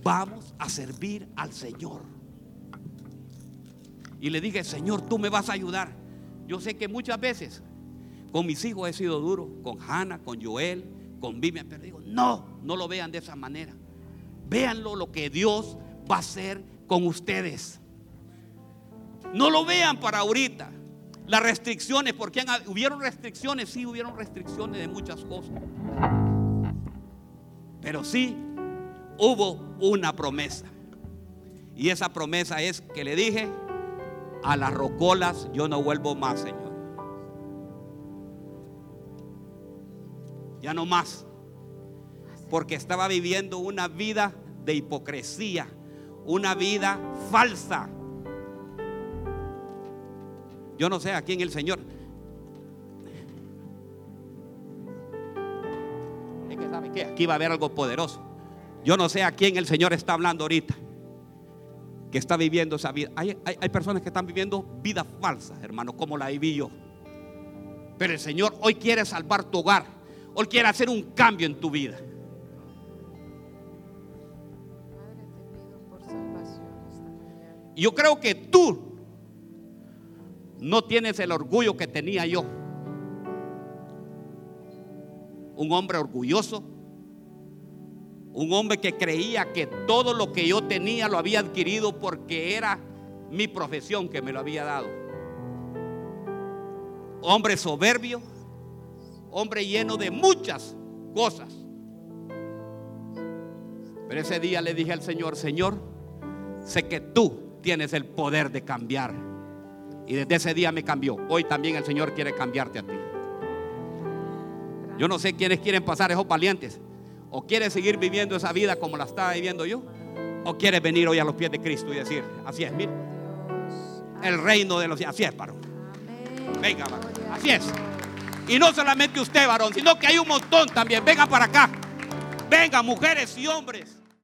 vamos a servir al Señor. Y le dije, Señor, tú me vas a ayudar. Yo sé que muchas veces con mis hijos he sido duro, con Hannah, con Joel, con Vivian, pero digo, no, no lo vean de esa manera. Véanlo lo que Dios va a hacer con ustedes. No lo vean para ahorita. Las restricciones, porque hubieron restricciones, sí hubieron restricciones de muchas cosas. Pero sí hubo una promesa. Y esa promesa es que le dije, a las rocolas yo no vuelvo más, Señor. Ya no más. Porque estaba viviendo una vida de hipocresía, una vida falsa. Yo no sé a quién el Señor. Es que sabe que aquí va a haber algo poderoso. Yo no sé a quién el Señor está hablando ahorita. Que está viviendo esa vida. Hay, hay personas que están viviendo vidas falsas, hermano, como la viví yo. Pero el Señor hoy quiere salvar tu hogar. Hoy quiere hacer un cambio en tu vida. yo creo que tú no tienes el orgullo que tenía yo. Un hombre orgulloso. Un hombre que creía que todo lo que yo tenía lo había adquirido porque era mi profesión que me lo había dado. Hombre soberbio. Hombre lleno de muchas cosas. Pero ese día le dije al Señor, Señor, sé que tú tienes el poder de cambiar. Y desde ese día me cambió. Hoy también el Señor quiere cambiarte a ti. Yo no sé quiénes quieren pasar esos valientes. O quieres seguir viviendo esa vida como la estaba viviendo yo. O quieres venir hoy a los pies de Cristo y decir, así es, mire. El reino de los Así es, varón. Venga, varón. Así es. Y no solamente usted, varón, sino que hay un montón también. Venga para acá. Venga, mujeres y hombres.